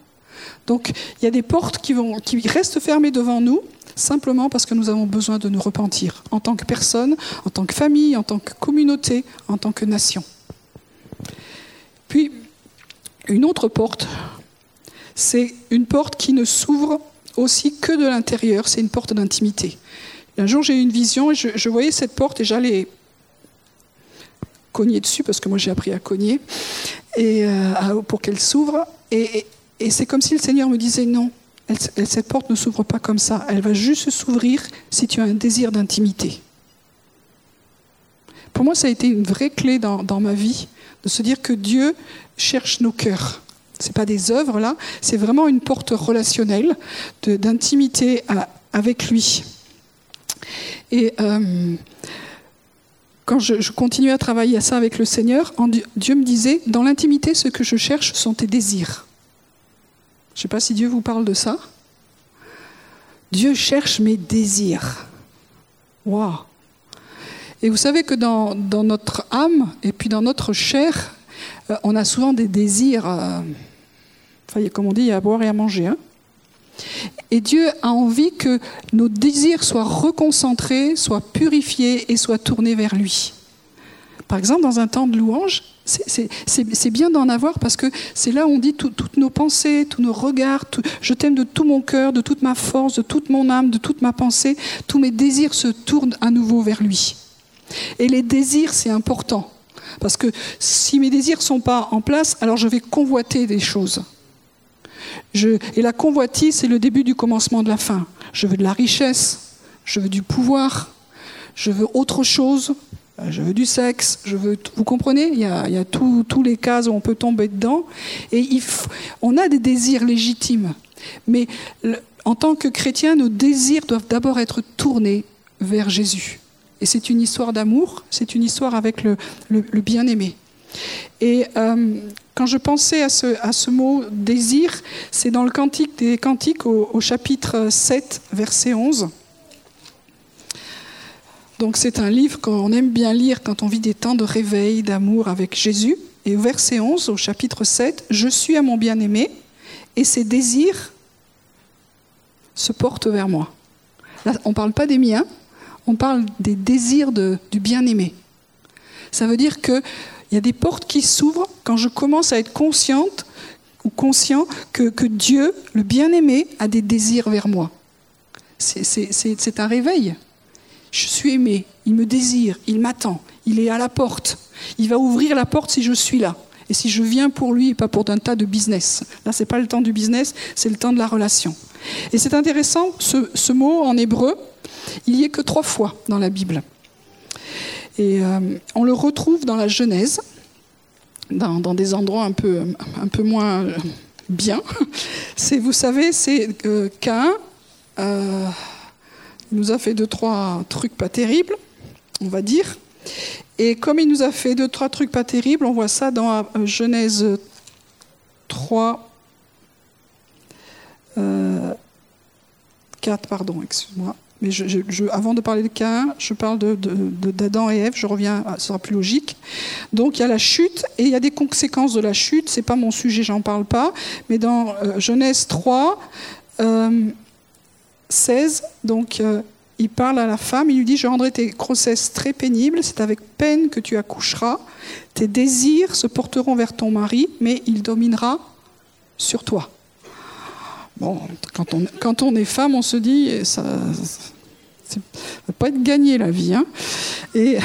Donc il y a des portes qui, qui restent fermées devant nous, simplement parce que nous avons besoin de nous repentir, en tant que personne, en tant que famille, en tant que communauté, en tant que nation. Puis, une autre porte, c'est une porte qui ne s'ouvre aussi que de l'intérieur, c'est une porte d'intimité. Un jour, j'ai eu une vision et je, voyais cette porte et j'allais cogner dessus, parce que moi j'ai appris à cogner, et, euh, pour qu'elle s'ouvre. Et, et c'est comme si le Seigneur me disait non, cette porte ne s'ouvre pas comme ça, elle va juste s'ouvrir si tu as un désir d'intimité. Pour moi, ça a été une vraie clé dans, ma vie, de se dire que Dieu cherche nos cœurs. Ce n'est pas des œuvres là, c'est vraiment une porte relationnelle d'intimité avec lui. Et euh, quand je, je continuais à travailler à ça avec le Seigneur, Dieu me disait, dans l'intimité, ce que je cherche sont tes désirs. Je ne sais pas si Dieu vous parle de ça. Dieu cherche mes désirs. Waouh Et vous savez que dans, notre âme et puis dans notre chair, euh, on a souvent des désirs. Euh, comme on dit, il y a à boire et à manger. Hein. et Dieu a envie que nos désirs soient reconcentrés, soient purifiés et soient tournés vers lui. Par exemple, dans un temps de louange, c'est bien d'en avoir parce que c'est là où on dit toutes nos pensées, tous nos regards, je t'aime de tout mon cœur, de toute ma force, de toute mon âme, de toute ma pensée, tous mes désirs se tournent à nouveau vers lui. Et les désirs, c'est important. Parce que si mes désirs ne sont pas en place, alors je vais convoiter des choses. et la convoitise, c'est le début du commencement de la fin. Je veux de la richesse, je veux du pouvoir, je veux autre chose, euh, je veux du sexe, je veux. Vous comprenez? Il y a, tous les cas où on peut tomber dedans. Et on a des désirs légitimes. Mais en tant que chrétien, nos désirs doivent d'abord être tournés vers Jésus. Et c'est une histoire d'amour, c'est une histoire avec le, bien-aimé. Et euh, quand je pensais à ce, mot désir, c'est dans le Cantique des Cantiques au, chapitre 7, verset 11. Donc c'est un livre qu'on aime bien lire quand on vit des temps de réveil, d'amour avec Jésus. Et au verset 11, au chapitre 7, Je suis à mon bien-aimé et ses désirs se portent vers moi. Là, on ne parle pas des miens, on parle des désirs du bien-aimé. Ça veut dire qu'il y a des portes qui s'ouvrent quand je commence à être consciente ou conscient que, Dieu, le bien-aimé, a des désirs vers moi. C'est un réveil. Je suis aimé, il me désire, il m'attend, il est à la porte. Il va ouvrir la porte si je suis là. et si je viens pour lui et pas pour un tas de business. Là, c'est pas le temps du business, c'est le temps de la relation. Et c'est intéressant, ce, mot en hébreu, il y est que trois fois dans la Bible. Et euh, on le retrouve dans la Genèse, dans, des endroits un peu, moins bien. C'est, vous savez, c'est euh, Cain nous a fait deux, trois trucs pas terribles, on va dire. Et comme il nous a fait deux, trois trucs pas terribles, on voit ça dans euh, Genèse 3, 4, euh, pardon, excuse-moi. Mais je, avant de parler de Cain, je parle d'Adam de, et Ève, je reviens, ce sera plus logique. Donc il y a la chute et il y a des conséquences de la chute, c'est pas mon sujet, j'en parle pas, mais dans euh, Genèse 3, 16, donc il parle à la femme, il lui dit, je rendrai tes grossesses très pénibles, c'est avec peine que tu accoucheras, tes désirs se porteront vers ton mari, mais il dominera sur toi. Bon, quand on, quand on est femme, on se dit, ça ne va pas être gagné la vie. Hein. Et,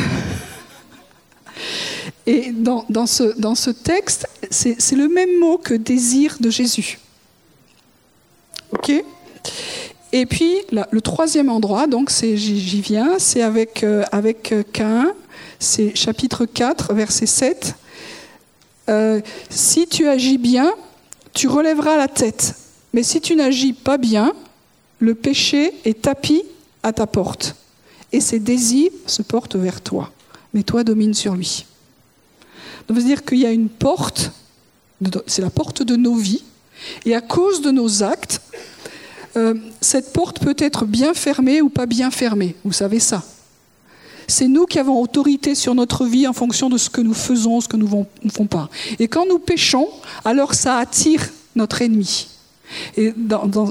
et dans, dans, ce, dans ce texte, c'est le même mot que désir de Jésus. OK? Et puis le troisième endroit, donc j'y viens, c'est avec euh, avec euh, Cain, c'est chapitre 4, verset 7. Euh, si tu agis bien, tu relèveras la tête. Mais si tu n'agis pas bien, le péché est tapis à ta porte. Et ses désirs se portent vers toi. Mais toi domine sur lui. Ça veut dire qu'il y a une porte, c'est la porte de nos vies. Et à cause de nos actes, euh, cette porte peut être bien fermée ou pas bien fermée. Vous savez ça. C'est nous qui avons autorité sur notre vie en fonction de ce que nous faisons, ce que nous ne faisons pas. Et quand nous péchons, alors ça attire notre ennemi. Et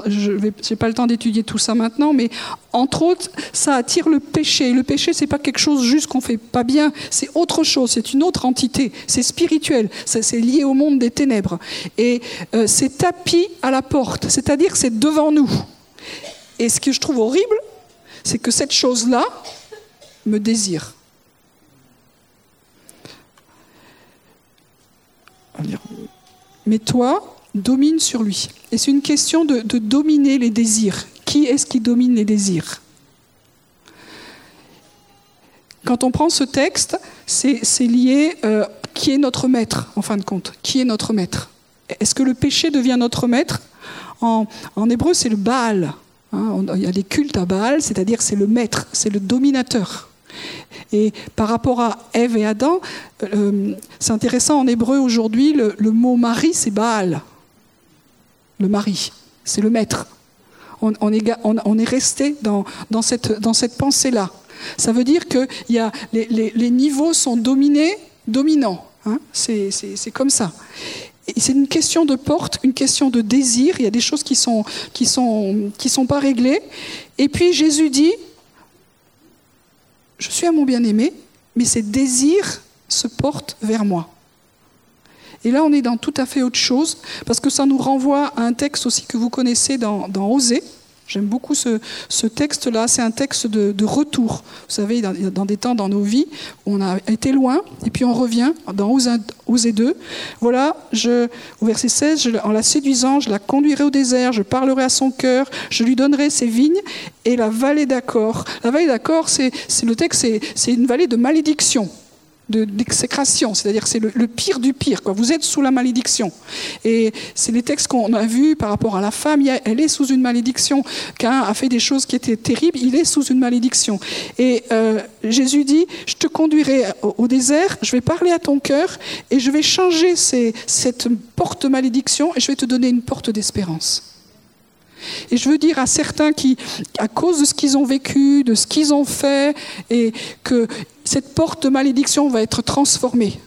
je n'ai pas le temps d'étudier tout ça maintenant, mais entre autres, ça attire le péché. Le péché, c'est pas quelque chose juste qu'on fait pas bien, c'est autre chose, c'est une autre entité, c'est spirituel, c'est lié au monde des ténèbres. Et euh, c'est tapis à la porte, c'est-à-dire c'est devant nous. Et ce que je trouve horrible, c'est que cette chose-là me désire. Mais toi, domine sur lui. Et c'est une question de, dominer les désirs. Qui est-ce qui domine les désirs? Quand on prend ce texte, c'est lié euh, qui est notre maître, en fin de compte? Qui est notre maître? Est-ce que le péché devient notre maître? En, hébreu, c'est le Baal. Hein. il y a des cultes à Baal, c'est-à-dire c'est le maître, c'est le dominateur. Et par rapport à Ève et Adam, euh, c'est intéressant en hébreu aujourd'hui, le, le mot mari, c'est Baal le mari, c'est le maître. On, est, resté dans, cette, pensée-là. Ça veut dire que les, niveaux sont dominés, dominants. Hein. c'est comme ça. C'est une question de porte, une question de désir. Il y a des choses qui qui sont pas réglées. Et puis Jésus dit Je suis à mon bien-aimé, mais ses désirs se portent vers moi. Et là, on est dans tout à fait autre chose, parce que ça nous renvoie à un texte aussi que vous connaissez dans, Osée. J'aime beaucoup ce, texte-là. C'est un texte de, retour. Vous savez, dans, dans, des temps dans nos vies, on a été loin, et puis on revient dans Osée 2. Voilà, je, au verset 16, en la séduisant, je la conduirai au désert, je parlerai à son cœur, je lui donnerai ses vignes et la vallée d'accord. La vallée d'accord, c'est le texte, c'est une vallée de malédiction d'exécration, c'est-à-dire c'est le, pire du pire. Quoi. Vous êtes sous la malédiction. Et c'est les textes qu'on a vus par rapport à la femme, elle est sous une malédiction. Cain a fait des choses qui étaient terribles, il est sous une malédiction. Et euh, Jésus dit, je te conduirai au, désert, je vais parler à ton cœur et je vais changer cette porte malédiction et je vais te donner une porte d'espérance. Et je veux dire à certains qui, à cause de ce qu'ils ont vécu, de ce qu'ils ont fait, et que cette porte de malédiction va être transformée.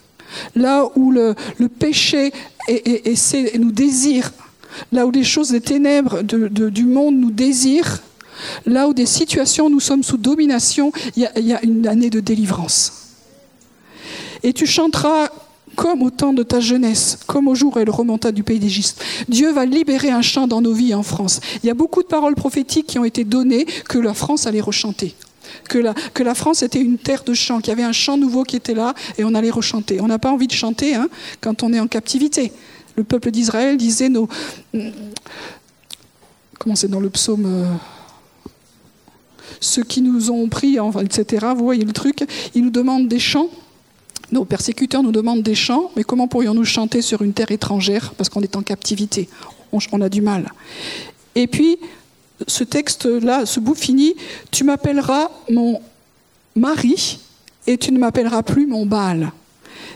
Là où le, péché et, nous désire, là où les choses des ténèbres du monde nous désirent, là où des situations nous sommes sous domination, il y, a une année de délivrance. Et tu chanteras comme au temps de ta jeunesse, comme au jour où elle remonta du pays d'Égypte. Dieu va libérer un chant dans nos vies en France. Il y a beaucoup de paroles prophétiques qui ont été données que la France allait rechanter. Que la, France était une terre de chant, qu'il y avait un chant nouveau qui était là et on allait rechanter. On n'a pas envie de chanter hein, quand on est en captivité. Le peuple d'Israël disait nos. Comment c'est dans le psaume euh, Ceux qui nous ont pris, etc. Vous voyez le truc Ils nous demandent des chants. Nos persécuteurs nous demandent des chants, mais comment pourrions-nous chanter sur une terre étrangère parce qu'on est en captivité? On a du mal. Et puis, ce texte-là, ce bout fini, tu m'appelleras mon mari et tu ne m'appelleras plus mon Baal.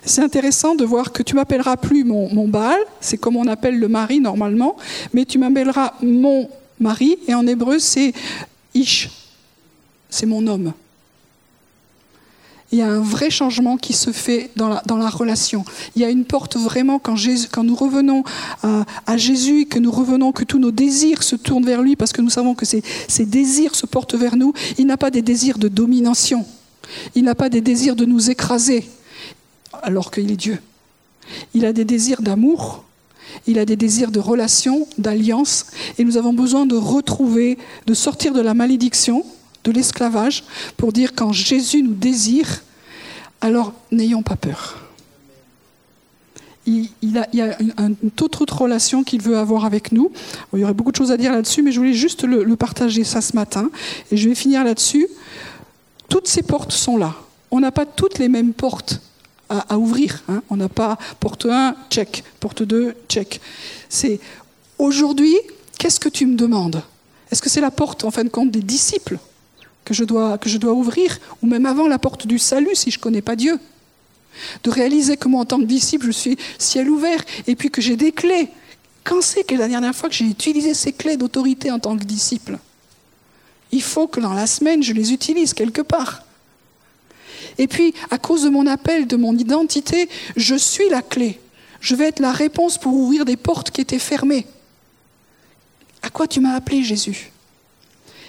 C'est intéressant de voir que tu m'appelleras plus mon, mon Baal, c'est comme on appelle le mari normalement, mais tu m'appelleras mon mari, et en hébreu c'est Ish, c'est mon homme il y a un vrai changement qui se fait dans la, relation. Il y a une porte vraiment quand, nous revenons à, à, Jésus que nous revenons, que tous nos désirs se tournent vers lui parce que nous savons que ces, ces désirs se portent vers nous. Il n'a pas des désirs de domination. Il n'a pas des désirs de nous écraser alors qu'il est Dieu. Il a des désirs d'amour, il a des désirs de relation, d'alliance, et nous avons besoin de retrouver, de sortir de la malédiction, de l'esclavage, pour dire quand Jésus nous désire, alors n'ayons pas peur. Il, y a une, toute autre relation qu'il veut avoir avec nous. il y aurait beaucoup de choses à dire là-dessus, mais je voulais juste le, partager ça ce matin. Et je vais finir là-dessus. Toutes ces portes sont là. On n'a pas toutes les mêmes portes à, à ouvrir. Hein. On n'a pas porte 1, check. Porte 2, check. C'est aujourd'hui, qu'est-ce que tu me demandes? Est-ce que c'est la porte, en fin de compte, des disciples? Que je dois, ouvrir, ou même avant la porte du salut si je ne connais pas Dieu. De réaliser que moi, en tant que disciple, je suis ciel ouvert, et puis que j'ai des clés. Quand c'est que la dernière fois que j'ai utilisé ces clés d'autorité en tant que disciple? Il faut que dans la semaine, je les utilise quelque part. Et puis, à cause de mon appel, de mon identité, je suis la clé. Je vais être la réponse pour ouvrir des portes qui étaient fermées. À quoi tu m'as appelé, Jésus?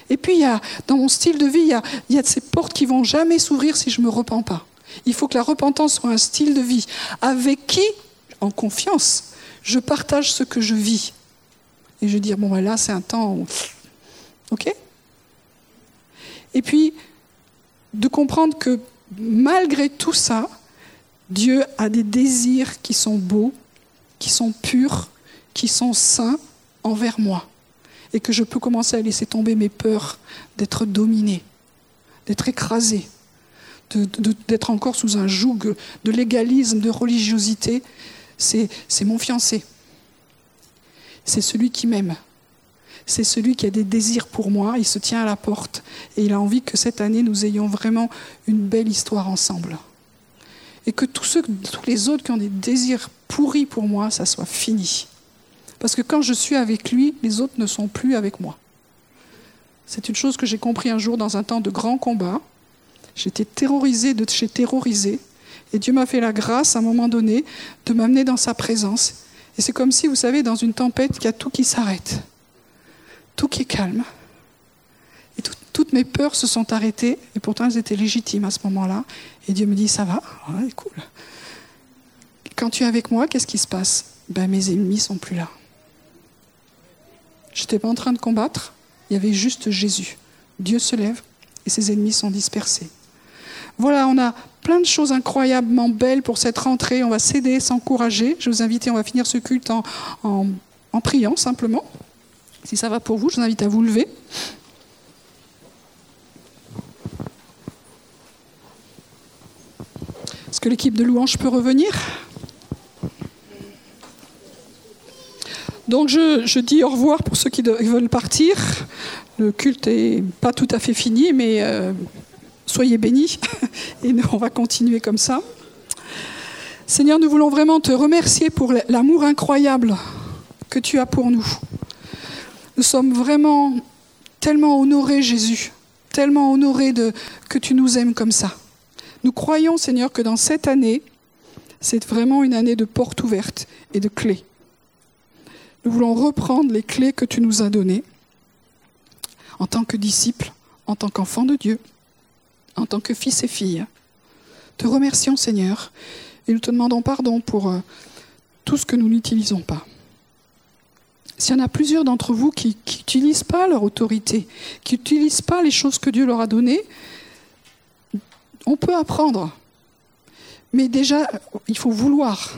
Et puis, dans mon style de vie, il y, a, il ces portes qui vont jamais s'ouvrir si je ne me repens pas. Il faut que la repentance soit un style de vie avec qui, en confiance, je partage ce que je vis. Et je dis, bon, ben là, c'est un temps où... OK Et puis, de comprendre que malgré tout ça, Dieu a des désirs qui sont beaux, qui sont purs, qui sont saints envers moi et que je peux commencer à laisser tomber mes peurs d'être dominé, d'être écrasé, d'être encore sous un joug de légalisme, de religiosité, c'est mon fiancé. C'est celui qui m'aime. C'est celui qui a des désirs pour moi. Il se tient à la porte et il a envie que cette année, nous ayons vraiment une belle histoire ensemble. Et que tous, ceux, tous les autres qui ont des désirs pourris pour moi, ça soit fini. Parce que quand je suis avec lui, les autres ne sont plus avec moi. C'est une chose que j'ai compris un jour dans un temps de grand combat. J'étais terrorisée de chez terrorisée. Et Dieu m'a fait la grâce, à un moment donné, de m'amener dans sa présence. Et c'est comme si, vous savez, dans une tempête, il y a tout qui s'arrête. Tout qui est calme. Et tout, toutes mes peurs se sont arrêtées. Et pourtant, elles étaient légitimes à ce moment-là. Et Dieu me dit, ça va Ouais, cool. Quand tu es avec moi, qu'est-ce qui se passe? Ben, Mes ennemis sont plus là. Je n'étais pas en train de combattre, il y avait juste Jésus. Dieu se lève et ses ennemis sont dispersés. Voilà, on a plein de choses incroyablement belles pour cette rentrée. On va s'aider, s'encourager. Je vous invite, on va finir ce culte en, en, en priant simplement. Si ça va pour vous, je vous invite à vous lever. Est-ce que l'équipe de louange peut revenir? Donc je, dis au revoir pour ceux qui veulent partir. Le culte n'est pas tout à fait fini, mais euh, soyez bénis et on va continuer comme ça. Seigneur, nous voulons vraiment te remercier pour l'amour incroyable que tu as pour nous. Nous sommes vraiment tellement honorés, Jésus, tellement honorés que tu nous aimes comme ça. Nous croyons, Seigneur, que dans cette année, c'est vraiment une année de portes ouvertes et de clés. Nous voulons reprendre les clés que tu nous as données en tant que disciples, en tant qu'enfants de Dieu, en tant que fils et filles. Te remercions Seigneur et nous te demandons pardon pour euh, tout ce que nous n'utilisons pas. S'il y en a plusieurs d'entre vous qui n'utilisent pas leur autorité, qui n'utilisent pas les choses que Dieu leur a données, on peut apprendre. Mais déjà, il faut vouloir.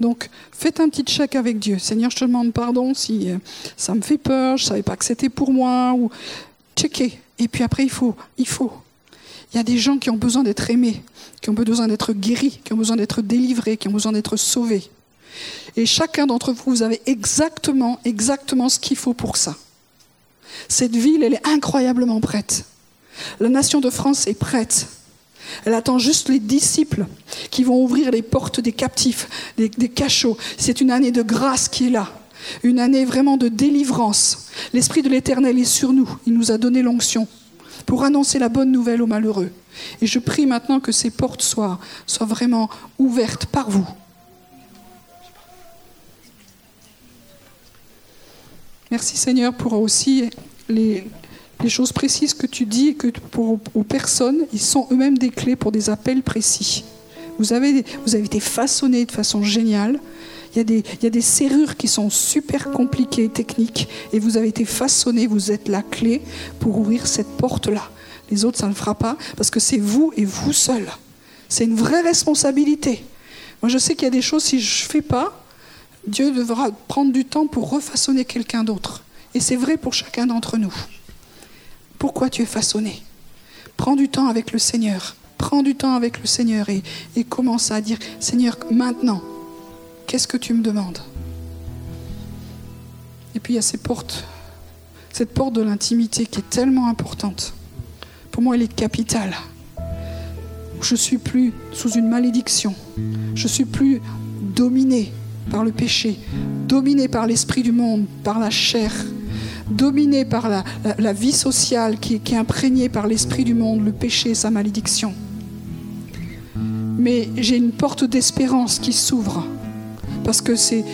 Donc, faites un petit check avec Dieu. Seigneur, je te demande pardon si euh, ça me fait peur, je ne savais pas que c'était pour moi. Ou... Checker. Et puis après, il faut, il faut. Il y a des gens qui ont besoin d'être aimés, qui ont besoin d'être guéris, qui ont besoin d'être délivrés, qui ont besoin d'être sauvés. Et chacun d'entre vous, vous avez exactement, exactement ce qu'il faut pour ça. Cette ville, elle est incroyablement prête. La nation de France est prête. Elle attend juste les disciples qui vont ouvrir les portes des captifs, des, cachots. C'est une année de grâce qui est là, une année vraiment de délivrance. L'Esprit de l'Éternel est sur nous. Il nous a donné l'onction pour annoncer la bonne nouvelle aux malheureux. Et je prie maintenant que ces portes soient, vraiment ouvertes par vous. Merci Seigneur pour aussi les, les choses précises que tu dis que pour aux personnes, ils sont eux-mêmes des clés pour des appels précis. Vous avez, vous avez été façonnés de façon géniale. Il y, a des, il y a des serrures qui sont super compliquées, techniques, et vous avez été façonnés, vous êtes la clé pour ouvrir cette porte-là. Les autres, ça ne le fera pas, parce que c'est vous et vous seul. C'est une vraie responsabilité. Moi, je sais qu'il y a des choses, si je ne fais pas, Dieu devra prendre du temps pour refaçonner quelqu'un d'autre. Et c'est vrai pour chacun d'entre nous pourquoi tu es façonné? Prends du temps avec le Seigneur. Prends du temps avec le Seigneur et, commence à dire, Seigneur, maintenant, qu'est-ce que tu me demandes? Et puis il y a ces portes, cette porte de l'intimité qui est tellement importante. Pour moi, elle est capitale. Je suis plus sous une malédiction. Je suis plus dominé par le péché, dominé par l'esprit du monde, par la chair, dominé par la, vie sociale qui, qui est imprégnée par l'esprit du monde, le péché, sa malédiction. Mais j'ai une porte d'espérance qui s'ouvre parce que c'est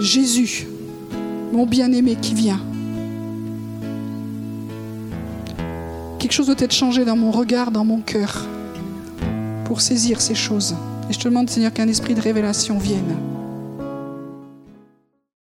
Jésus, mon bien-aimé, qui vient. Quelque chose doit être changé dans mon regard, dans mon cœur, pour saisir ces choses. Et je te demande, Seigneur, qu'un esprit de révélation vienne.